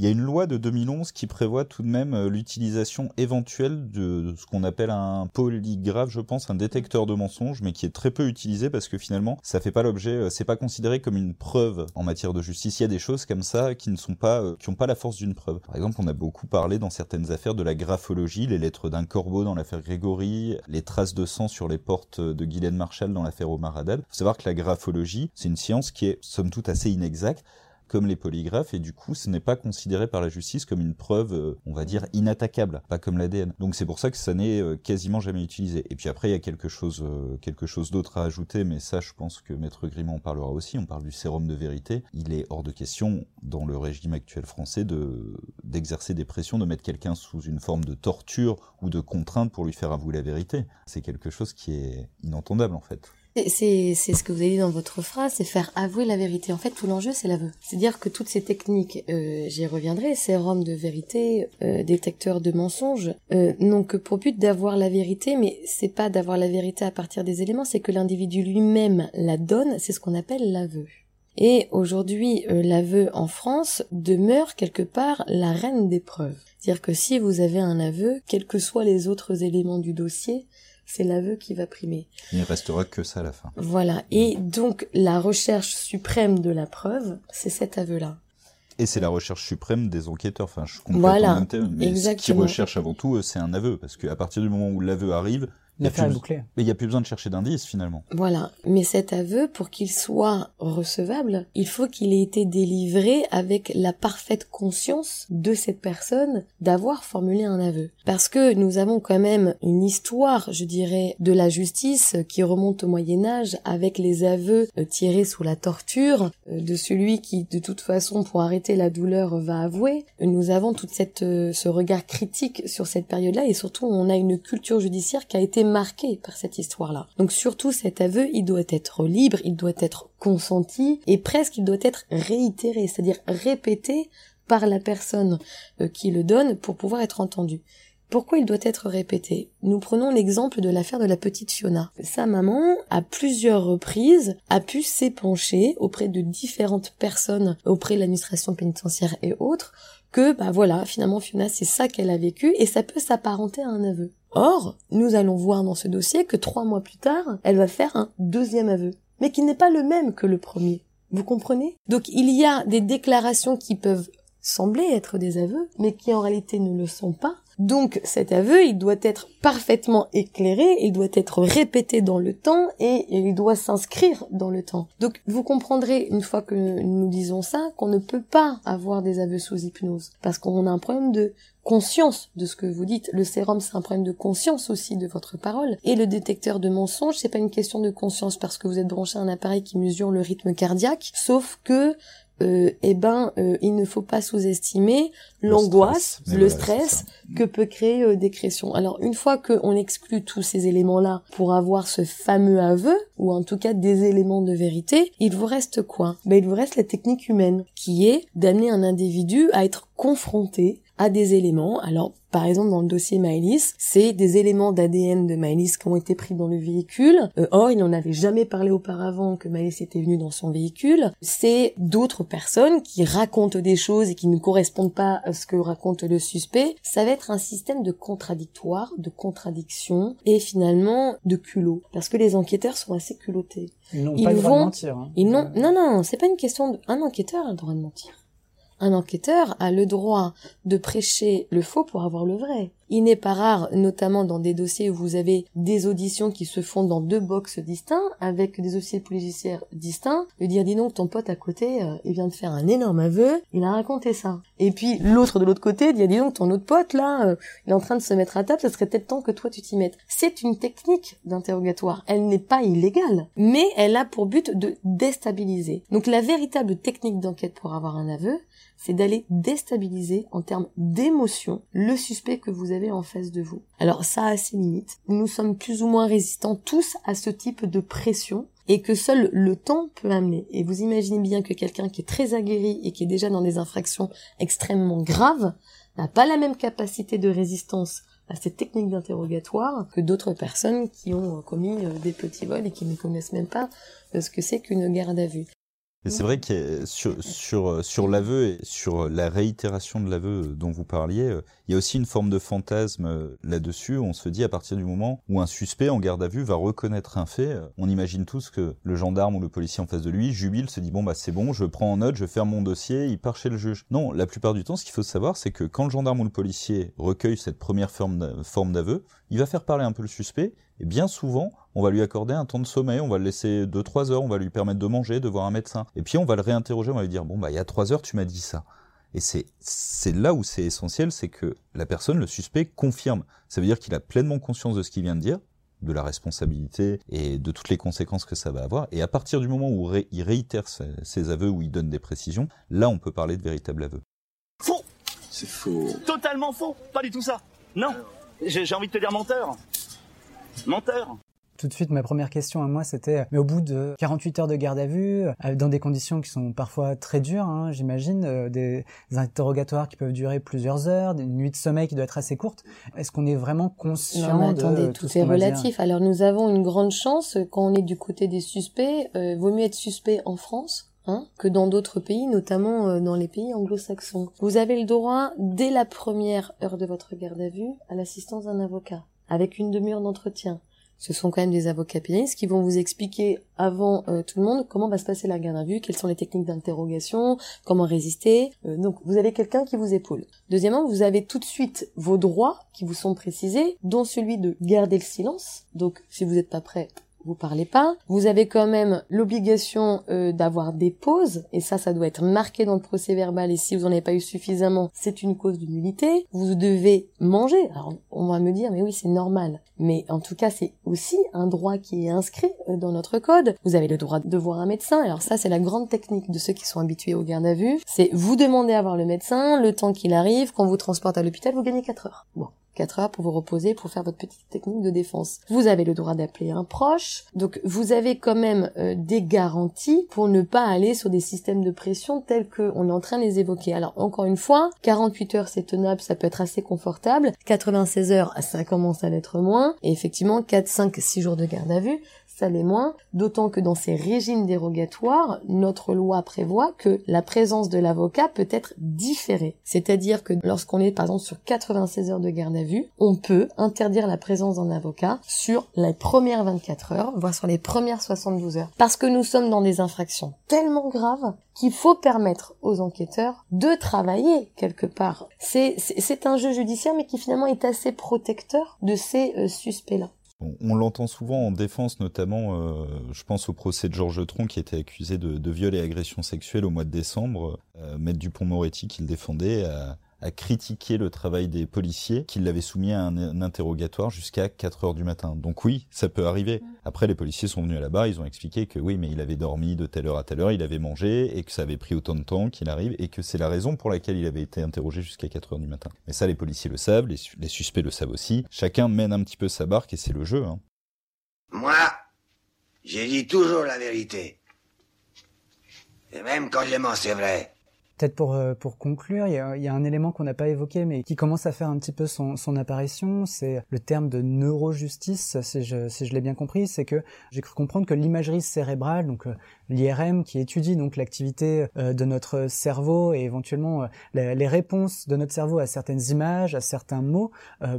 Speaker 6: Il y a une loi de 2011 qui prévoit tout de même euh, l'utilisation éventuelle de ce qu'on appelle un polygraphe, je pense, un détecteur de mensonges, mais qui est très peu utilisé parce que finalement, ça fait pas l'objet, euh, c'est pas considéré comme une preuve en matière de justice. Il y a des choses comme ça qui ne sont pas, euh, qui ont pas la force d'une preuve. Par exemple, on a beaucoup parlé dans certaines affaires de la graphologie, les lettres d'un corbeau dans l'affaire Grégory, les traces de sang sur les portes de Guylaine Marshall dans l'affaire Omar Haddad. Faut savoir que la graphologie, c'est une science qui est somme toute assez inexacte comme les polygraphes, et du coup, ce n'est pas considéré par la justice comme une preuve, euh, on va dire, inattaquable, pas comme l'ADN. Donc c'est pour ça que ça n'est euh, quasiment jamais utilisé. Et puis après, il y a quelque chose, euh, quelque chose d'autre à ajouter, mais ça, je pense que Maître Grimont en parlera aussi. On parle du sérum de vérité. Il est hors de question, dans le régime actuel français, de d'exercer des pressions, de mettre quelqu'un sous une forme de torture ou de contrainte pour lui faire avouer la vérité. C'est quelque chose qui est inentendable, en fait.
Speaker 4: C'est ce que vous avez dit dans votre phrase, c'est faire avouer la vérité. En fait, tout l'enjeu, c'est l'aveu. C'est-à-dire que toutes ces techniques, euh, j'y reviendrai, sérum de vérité, euh, détecteur de mensonges, euh, n'ont que pour but d'avoir la vérité, mais c'est pas d'avoir la vérité à partir des éléments, c'est que l'individu lui-même la donne, c'est ce qu'on appelle l'aveu. Et aujourd'hui, l'aveu en France demeure quelque part la reine des preuves. C'est-à-dire que si vous avez un aveu, quels que soient les autres éléments du dossier, c'est l'aveu qui va primer.
Speaker 6: Il ne restera que ça à la fin.
Speaker 4: Voilà. Et donc, la recherche suprême de la preuve, c'est cet aveu-là.
Speaker 6: Et c'est la recherche suprême des enquêteurs. Enfin, je comprends
Speaker 4: voilà,
Speaker 6: même mais ce qu'ils recherchent avant tout, c'est un aveu. Parce qu'à partir du moment où l'aveu arrive,
Speaker 5: L'affaire est bouclée.
Speaker 6: Mais il n'y a plus besoin de chercher d'indices finalement.
Speaker 4: Voilà. Mais cet aveu, pour qu'il soit recevable, il faut qu'il ait été délivré avec la parfaite conscience de cette personne d'avoir formulé un aveu. Parce que nous avons quand même une histoire, je dirais, de la justice qui remonte au Moyen Âge avec les aveux euh, tirés sous la torture euh, de celui qui, de toute façon, pour arrêter la douleur, va avouer. Nous avons toute cette, euh, ce regard critique sur cette période-là et surtout on a une culture judiciaire qui a été marqué par cette histoire-là. Donc surtout cet aveu, il doit être libre, il doit être consenti et presque il doit être réitéré, c'est-à-dire répété par la personne euh, qui le donne pour pouvoir être entendu. Pourquoi il doit être répété? Nous prenons l'exemple de l'affaire de la petite Fiona. Sa maman, à plusieurs reprises, a pu s'épancher auprès de différentes personnes, auprès de l'administration pénitentiaire et autres, que bah voilà, finalement Fiona c'est ça qu'elle a vécu et ça peut s'apparenter à un aveu. Or, nous allons voir dans ce dossier que trois mois plus tard, elle va faire un deuxième aveu, mais qui n'est pas le même que le premier. Vous comprenez? Donc il y a des déclarations qui peuvent sembler être des aveux, mais qui en réalité ne le sont pas, donc cet aveu, il doit être parfaitement éclairé, il doit être répété dans le temps et il doit s'inscrire dans le temps. Donc vous comprendrez une fois que nous disons ça qu'on ne peut pas avoir des aveux sous hypnose parce qu'on a un problème de conscience de ce que vous dites. Le sérum, c'est un problème de conscience aussi de votre parole. Et le détecteur de mensonges, c'est pas une question de conscience parce que vous êtes branché à un appareil qui mesure le rythme cardiaque, sauf que euh, eh ben, euh, il ne faut pas sous-estimer l'angoisse, le stress, que peut créer euh, des créations. Alors, une fois qu'on exclut tous ces éléments-là pour avoir ce fameux aveu, ou en tout cas des éléments de vérité, il vous reste quoi? Ben, il vous reste la technique humaine, qui est d'amener un individu à être confronté à des éléments. Alors, par exemple, dans le dossier Maëlys, c'est des éléments d'ADN de Maëlys qui ont été pris dans le véhicule. Euh, or, il n'en avait jamais parlé auparavant que Maëlys était venu dans son véhicule. C'est d'autres personnes qui racontent des choses et qui ne correspondent pas à ce que raconte le suspect. Ça va être un système de contradictoire, de contradiction et finalement de culot. Parce que les enquêteurs sont assez culottés.
Speaker 5: Ils n'ont pas le droit de mentir. Hein.
Speaker 4: Ils n'ont, non, non, c'est pas une question de, un enquêteur a le droit de mentir un enquêteur a le droit de prêcher le faux pour avoir le vrai. Il n'est pas rare, notamment dans des dossiers où vous avez des auditions qui se font dans deux boxes distincts, avec des officiers policiers distincts, de dire dis donc ton pote à côté, euh, il vient de faire un énorme aveu, il a raconté ça. Et puis l'autre de l'autre côté dire dis donc ton autre pote là, euh, il est en train de se mettre à table, ça serait peut-être temps que toi tu t'y mettes. C'est une technique d'interrogatoire. Elle n'est pas illégale, mais elle a pour but de déstabiliser. Donc la véritable technique d'enquête pour avoir un aveu, c'est d'aller déstabiliser en termes d'émotion le suspect que vous avez en face de vous. Alors ça a ses limites. Nous sommes plus ou moins résistants tous à ce type de pression et que seul le temps peut amener. Et vous imaginez bien que quelqu'un qui est très aguerri et qui est déjà dans des infractions extrêmement graves n'a pas la même capacité de résistance à cette technique d'interrogatoire que d'autres personnes qui ont commis euh, des petits vols et qui ne connaissent même pas euh, ce que c'est qu'une garde à vue.
Speaker 6: Et c'est vrai que sur, sur, sur l'aveu et sur la réitération de l'aveu dont vous parliez, il y a aussi une forme de fantasme là-dessus. On se dit à partir du moment où un suspect en garde à vue va reconnaître un fait, on imagine tous que le gendarme ou le policier en face de lui jubile, se dit bon bah c'est bon, je prends en note, je ferme mon dossier, il part chez le juge. Non, la plupart du temps, ce qu'il faut savoir, c'est que quand le gendarme ou le policier recueille cette première forme d'aveu, il va faire parler un peu le suspect, et bien souvent, on va lui accorder un temps de sommeil, on va le laisser 2-3 heures, on va lui permettre de manger, de voir un médecin. Et puis on va le réinterroger, on va lui dire, bon, bah il y a 3 heures, tu m'as dit ça. Et c'est, là où c'est essentiel, c'est que la personne, le suspect, confirme. Ça veut dire qu'il a pleinement conscience de ce qu'il vient de dire, de la responsabilité et de toutes les conséquences que ça va avoir. Et à partir du moment où il réitère ses, ses aveux, où il donne des précisions, là on peut parler de véritable aveu.
Speaker 9: Faux
Speaker 10: C'est faux.
Speaker 9: Totalement faux Pas du tout ça Non J'ai envie de te dire menteur Menteur
Speaker 5: tout de suite, ma première question à moi, c'était, mais au bout de 48 heures de garde à vue, euh, dans des conditions qui sont parfois très dures, hein, j'imagine, euh, des interrogatoires qui peuvent durer plusieurs heures, une nuit de sommeil qui doit être assez courte, est-ce qu'on est vraiment conscient
Speaker 4: non,
Speaker 5: de
Speaker 4: attendez,
Speaker 5: tout,
Speaker 4: tout est relatif. Alors nous avons une grande chance quand on est du côté des suspects. Euh, vaut mieux être suspect en France Hein, que dans d'autres pays, notamment dans les pays anglo-saxons. Vous avez le droit, dès la première heure de votre garde à vue, à l'assistance d'un avocat, avec une demi-heure d'entretien ce sont quand même des avocats pénalistes qui vont vous expliquer avant euh, tout le monde comment va se passer la garde à vue, quelles sont les techniques d'interrogation, comment résister. Euh, donc vous avez quelqu'un qui vous épaule. Deuxièmement, vous avez tout de suite vos droits qui vous sont précisés, dont celui de garder le silence. Donc si vous n'êtes pas prêt, vous parlez pas. Vous avez quand même l'obligation euh, d'avoir des pauses, et ça, ça doit être marqué dans le procès verbal, et si vous n'en avez pas eu suffisamment, c'est une cause de nullité. Vous devez manger. Alors, on va me dire, mais oui, c'est normal. Mais en tout cas, c'est aussi un droit qui est inscrit euh, dans notre code. Vous avez le droit de voir un médecin. Alors ça, c'est la grande technique de ceux qui sont habitués au garde à vue. C'est vous demandez à voir le médecin, le temps qu'il arrive, quand vous transporte à l'hôpital, vous gagnez 4 heures. 4 heures pour vous reposer, pour faire votre petite technique de défense. Vous avez le droit d'appeler un proche, donc vous avez quand même euh, des garanties pour ne pas aller sur des systèmes de pression tels qu'on est en train de les évoquer. Alors encore une fois, 48 heures c'est tenable, ça peut être assez confortable, 96 heures ça commence à l'être moins, et effectivement 4, 5, 6 jours de garde à vue, ça l'est moins, d'autant que dans ces régimes dérogatoires, notre loi prévoit que la présence de l'avocat peut être différée. C'est-à-dire que lorsqu'on est par exemple sur 96 heures de garde à vue, on peut interdire la présence d'un avocat sur les premières 24 heures, voire sur les premières 72 heures. Parce que nous sommes dans des infractions tellement graves qu'il faut permettre aux enquêteurs de travailler quelque part. C'est, un jeu judiciaire mais qui finalement est assez protecteur de ces euh, suspects-là.
Speaker 6: On, l'entend souvent en défense, notamment, euh, je pense au procès de Georges Tron qui était accusé de, viol et agression sexuelle au mois de décembre. Euh, Maître Dupont-Moretti, qui le défendait, a, a critiqué le travail des policiers qui l'avaient soumis à un, interrogatoire jusqu'à 4 heures du matin. Donc oui, ça peut arriver. Après, les policiers sont venus à la barre, ils ont expliqué que oui, mais il avait dormi de telle heure à telle heure, il avait mangé et que ça avait pris autant de temps qu'il arrive et que c'est la raison pour laquelle il avait été interrogé jusqu'à 4 heures du matin. Mais ça, les policiers le savent, les, les suspects le savent aussi. Chacun mène un petit peu sa barque et c'est le jeu. Hein.
Speaker 11: Moi, j'ai dit toujours la vérité. Et même quand je mens, c'est vrai.
Speaker 5: Peut-être pour, euh, pour conclure, il y a, il y a un élément qu'on n'a pas évoqué, mais qui commence à faire un petit peu son, son apparition, c'est le terme de neurojustice, si je, si je l'ai bien compris, c'est que j'ai cru comprendre que l'imagerie cérébrale, donc euh, l'IRM, qui étudie donc l'activité euh, de notre cerveau et éventuellement les, réponses de notre cerveau à certaines images, à certains mots,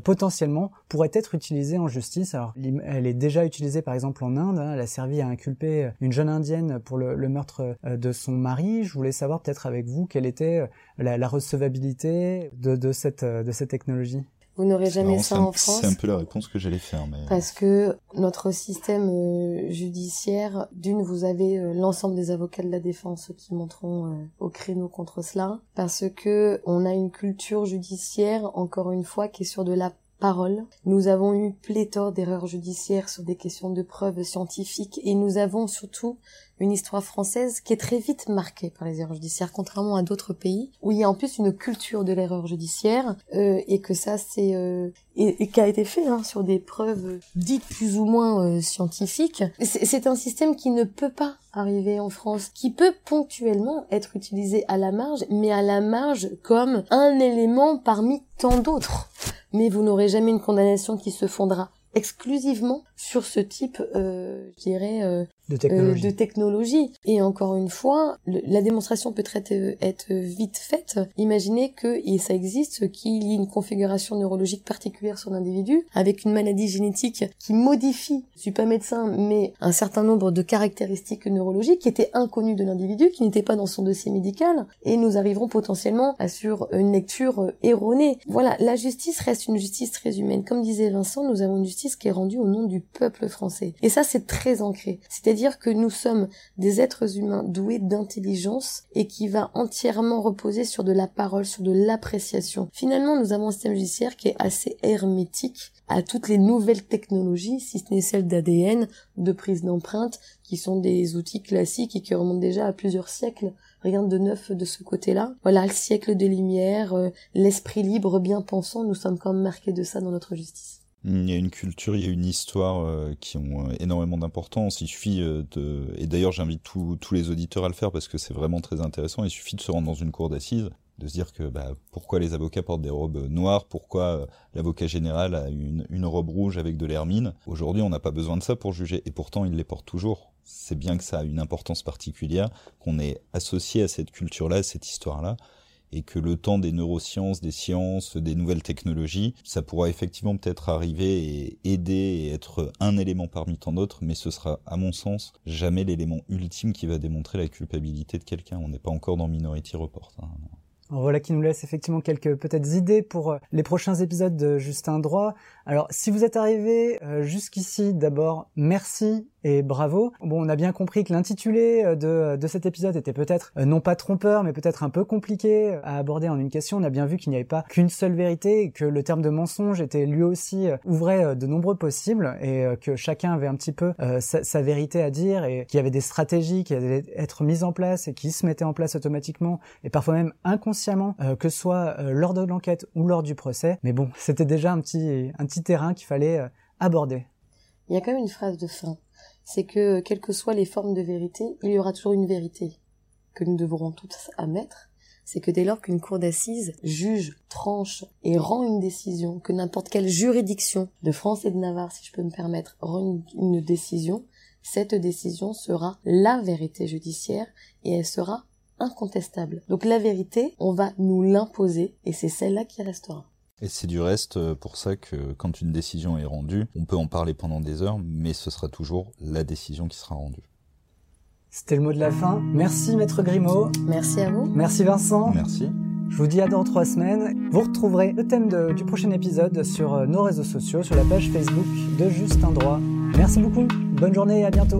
Speaker 5: potentiellement pourrait être utilisée en justice. Alors, elle est déjà utilisée par exemple en Inde, hein, elle a servi à inculper une jeune indienne pour le, le meurtre de son mari. Je voulais savoir peut-être avec vous quelle était euh, la, la recevabilité de, de, cette, euh, de cette technologie?
Speaker 4: Vous n'aurez jamais ça en France?
Speaker 6: C'est un peu la réponse que j'allais faire. Mais...
Speaker 4: Parce que notre système euh, judiciaire, d'une, vous avez l'ensemble des avocats de la défense qui monteront au créneau contre cela, parce que on a une culture judiciaire, encore une fois, qui est sur de la parole. Nous avons eu pléthore d'erreurs judiciaires sur des questions de preuves scientifiques et nous avons surtout une histoire française qui est très vite marquée par les erreurs judiciaires, contrairement à d'autres pays où il y a en plus une culture de l'erreur judiciaire euh, et que ça c'est euh, et, et, qui a été fait hein, sur des preuves dites plus ou moins euh, scientifiques. C'est un système qui ne peut pas arriver en France, qui peut ponctuellement être utilisé à la marge, mais à la marge comme un élément parmi tant d'autres. Mais vous n'aurez jamais une condamnation qui se fondera exclusivement sur ce type, euh, je dirais, euh,
Speaker 5: de technologie.
Speaker 4: Euh, de technologie. Et encore une fois, la démonstration peut être, être vite faite. Imaginez que et ça existe qu'il y ait une configuration neurologique particulière sur l'individu avec une maladie génétique qui modifie. Je suis pas médecin, mais un certain nombre de caractéristiques neurologiques qui étaient inconnues de l'individu, qui n'étaient pas dans son dossier médical, et nous arriverons potentiellement à sur une lecture erronée. Voilà, la justice reste une justice très humaine. Comme disait Vincent, nous avons une justice qui est rendue au nom du peuple français. Et ça, c'est très ancré. C'est-à-dire que nous sommes des êtres humains doués d'intelligence et qui va entièrement reposer sur de la parole, sur de l'appréciation. Finalement, nous avons un système judiciaire qui est assez hermétique à toutes les nouvelles technologies, si ce n'est celle d'ADN, de prise d'empreinte, qui sont des outils classiques et qui remontent déjà à plusieurs siècles. Rien de neuf de ce côté-là. Voilà, le siècle des Lumières, euh, l'esprit libre, bien pensant, nous sommes quand même marqués de ça dans notre justice.
Speaker 6: Il y a une culture, il y a une histoire euh, qui ont euh, énormément d'importance. Il suffit euh, de, et d'ailleurs j'invite tous les auditeurs à le faire parce que c'est vraiment très intéressant. Il suffit de se rendre dans une cour d'assises, de se dire que bah, pourquoi les avocats portent des robes noires, pourquoi l'avocat général a une, robe rouge avec de l'hermine? Aujourd'hui, on n'a pas besoin de ça pour juger, et pourtant il les porte toujours. C'est bien que ça a une importance particulière, qu'on est associé à cette culture-là, à cette histoire-là et que le temps des neurosciences, des sciences, des nouvelles technologies, ça pourra effectivement peut-être arriver et aider et être un élément parmi tant d'autres, mais ce sera, à mon sens, jamais l'élément ultime qui va démontrer la culpabilité de quelqu'un. On n'est pas encore dans Minority Report. Hein.
Speaker 5: Voilà qui nous laisse effectivement quelques peut-être idées pour euh, les prochains épisodes de Justin Droit. Alors si vous êtes arrivé euh, jusqu'ici, d'abord merci et bravo. Bon, on a bien compris que l'intitulé euh, de, de cet épisode était peut-être non pas trompeur, mais peut-être un peu compliqué à aborder en une question. On a bien vu qu'il n'y avait pas qu'une seule vérité que le terme de mensonge était lui aussi ouvrait de nombreux possibles et que chacun avait un petit peu sa, sa, vérité à dire et qu'il y avait des stratégies qui allaient être mises en place et qui se mettaient en place automatiquement et parfois même inconsciemment, que ce soit lors de l'enquête ou lors du procès. Mais bon, c'était déjà un petit, un petit terrain qu'il fallait euh, aborder.
Speaker 4: Il y a quand même une phrase de fin. C'est que, quelles que soient les formes de vérité, il y aura toujours une vérité que nous devrons tous admettre. C'est que dès lors qu'une cour d'assises juge, tranche et rend une décision, que n'importe quelle juridiction de France et de Navarre, si je peux me permettre, rend une décision, cette décision sera la vérité judiciaire et elle sera incontestable. Donc la vérité, on va nous l'imposer et c'est celle-là qui restera.
Speaker 6: Et c'est du reste euh, pour ça que quand une décision est rendue, on peut en parler pendant des heures, mais ce sera toujours la décision qui sera rendue.
Speaker 5: C'était le mot de la fin. Merci Maître Grimaud.
Speaker 4: Merci à vous.
Speaker 5: Merci Vincent.
Speaker 6: Merci.
Speaker 5: Je vous dis à dans trois semaines. Vous retrouverez le thème du prochain épisode sur euh, nos réseaux sociaux, sur la page Facebook de Justin Droit. Merci beaucoup. Bonne journée et à bientôt.